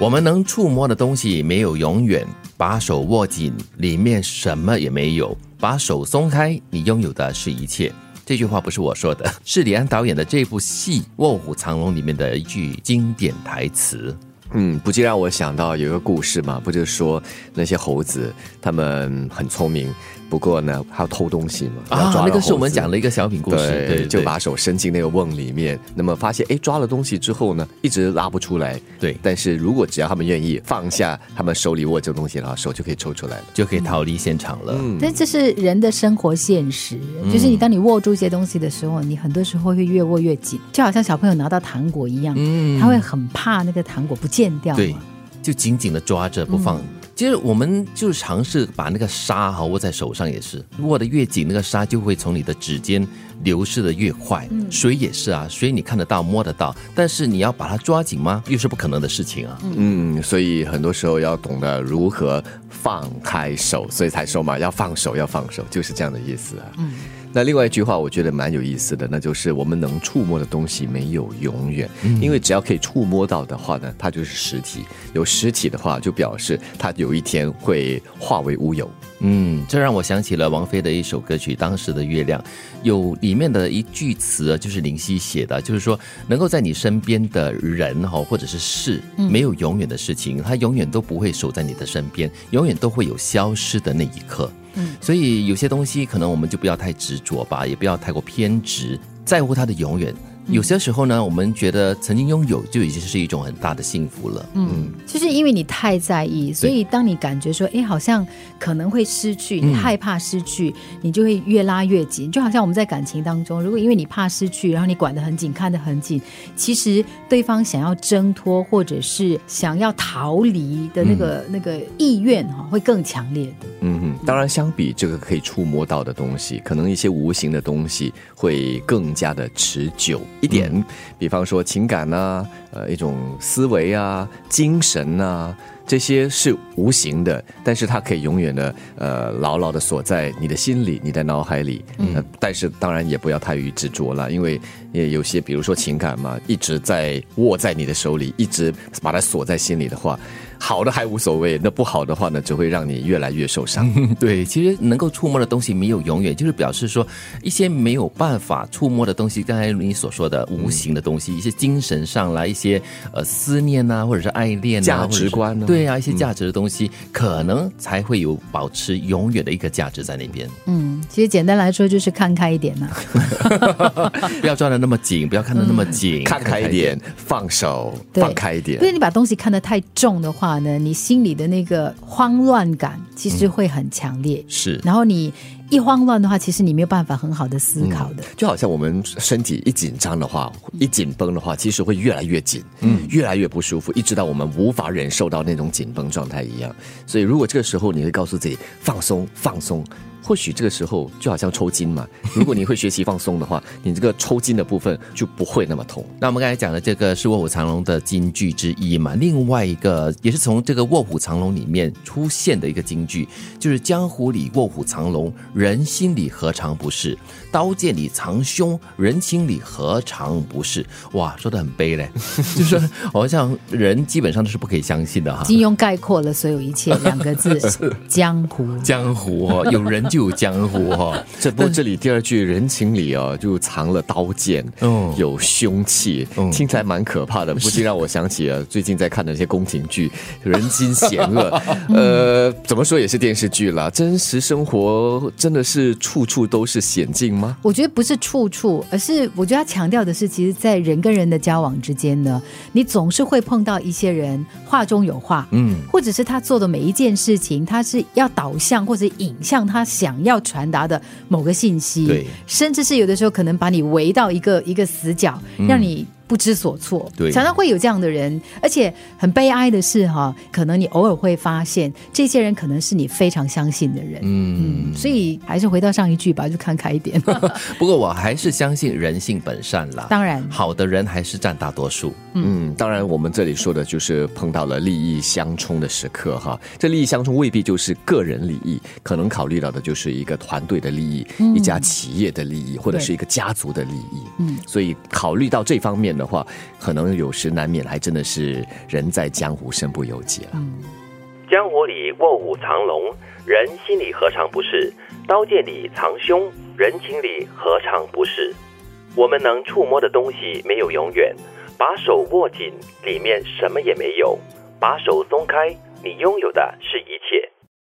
我们能触摸的东西没有永远，把手握紧，里面什么也没有；把手松开，你拥有的是一切。这句话不是我说的，是李安导演的这部戏《卧虎藏龙》里面的一句经典台词。嗯，不禁让我想到有一个故事嘛，不就是说那些猴子他们很聪明。不过呢，还要偷东西嘛？啊，那个是我们讲的一个小品故事，对，就把手伸进那个瓮里面，那么发现哎，抓了东西之后呢，一直拉不出来。对，但是如果只要他们愿意放下他们手里握这个东西，然后手就可以抽出来了，就可以逃离现场了。嗯，但这是人的生活现实，就是你当你握住一些东西的时候，你很多时候会越握越紧，就好像小朋友拿到糖果一样，嗯，他会很怕那个糖果不见掉，对，就紧紧的抓着不放。其实我们就尝试把那个沙哈握在手上，也是握得越紧，那个沙就会从你的指尖流失的越快。水也是啊，水你看得到摸得到，但是你要把它抓紧吗？又是不可能的事情啊。嗯，所以很多时候要懂得如何放开手，所以才说嘛，要放手，要放手，就是这样的意思啊。嗯。那另外一句话，我觉得蛮有意思的，那就是我们能触摸的东西没有永远，因为只要可以触摸到的话呢，它就是实体。有实体的话，就表示它有一天会化为乌有。嗯，这让我想起了王菲的一首歌曲《当时的月亮》，有里面的一句词就是林夕写的，就是说能够在你身边的人哈或者是事，没有永远的事情，它永远都不会守在你的身边，永远都会有消失的那一刻。所以有些东西可能我们就不要太执着吧，也不要太过偏执，在乎他的永远。有些时候呢，我们觉得曾经拥有就已经是一种很大的幸福了。嗯，就是因为你太在意，所以当你感觉说，哎，好像可能会失去，你害怕失去，你就会越拉越紧。就好像我们在感情当中，如果因为你怕失去，然后你管得很紧，看得很紧，其实对方想要挣脱或者是想要逃离的那个那个意愿哈，会更强烈的。嗯嗯，当然，相比这个可以触摸到的东西，可能一些无形的东西会更加的持久。一点，比方说情感呐，呃，一种思维啊，精神啊，这些是无形的，但是它可以永远的呃牢牢的锁在你的心里，你的脑海里。嗯，但是当然也不要太于执着了，因为也有些，比如说情感嘛，一直在握在你的手里，一直把它锁在心里的话。好的还无所谓，那不好的话呢，只会让你越来越受伤。对，其实能够触摸的东西没有永远，就是表示说一些没有办法触摸的东西，刚才你所说的无形的东西，一些精神上来一些呃思念啊，或者是爱恋、价值观，对啊，一些价值的东西，可能才会有保持永远的一个价值在那边。嗯，其实简单来说就是看开一点嘛，不要抓的那么紧，不要看的那么紧，看开一点，放手，放开一点。因为你把东西看得太重的话。话呢，你心里的那个慌乱感其实会很强烈，是。然后你一慌乱的话，其实你没有办法很好的思考的。就好像我们身体一紧张的话，一紧绷的话，其实会越来越紧，嗯，越来越不舒服，一直到我们无法忍受到那种紧绷状态一样。所以，如果这个时候你会告诉自己放松，放松。或许这个时候就好像抽筋嘛，如果你会学习放松的话，你这个抽筋的部分就不会那么痛。那我们刚才讲的这个是《卧虎藏龙》的金句之一嘛，另外一个也是从这个《卧虎藏龙》里面出现的一个金句，就是“江湖里卧虎藏龙，人心里何尝不是？刀剑里藏凶，人心里何尝不是？”哇，说的很悲嘞，就是好像人基本上都是不可以相信的哈。金庸概括了所有一切两个字：江湖。江湖哦，有人就。有江湖 哈，这不这里第二句人情里啊，就藏了刀剑，嗯有凶器，听起来蛮可怕的，不禁让我想起了 最近在看的一些宫廷剧，人心险恶。呃，怎么说也是电视剧啦，真实生活真的是处处都是险境吗？我觉得不是处处，而是我觉得他强调的是，其实，在人跟人的交往之间呢，你总是会碰到一些人话中有话，嗯，或者是他做的每一件事情，他是要导向或者引向他想。要传达的某个信息，对，甚至是有的时候可能把你围到一个一个死角，让你。不知所措，对，常常会有这样的人，而且很悲哀的是，哈，可能你偶尔会发现，这些人可能是你非常相信的人，嗯，所以还是回到上一句吧，就看开一点。不过我还是相信人性本善啦，当然，好的人还是占大多数。嗯，当然，我们这里说的就是碰到了利益相冲的时刻，哈，这利益相冲未必就是个人利益，可能考虑到的就是一个团队的利益，一家企业的利益，或者是一个家族的利益。嗯，所以考虑到这方面。的话，可能有时难免还真的是人在江湖身不由己了。江湖里卧虎藏龙，人心里何尝不是？刀剑里藏凶，人情里何尝不是？我们能触摸的东西没有永远，把手握紧，里面什么也没有；把手松开，你拥有的是一切。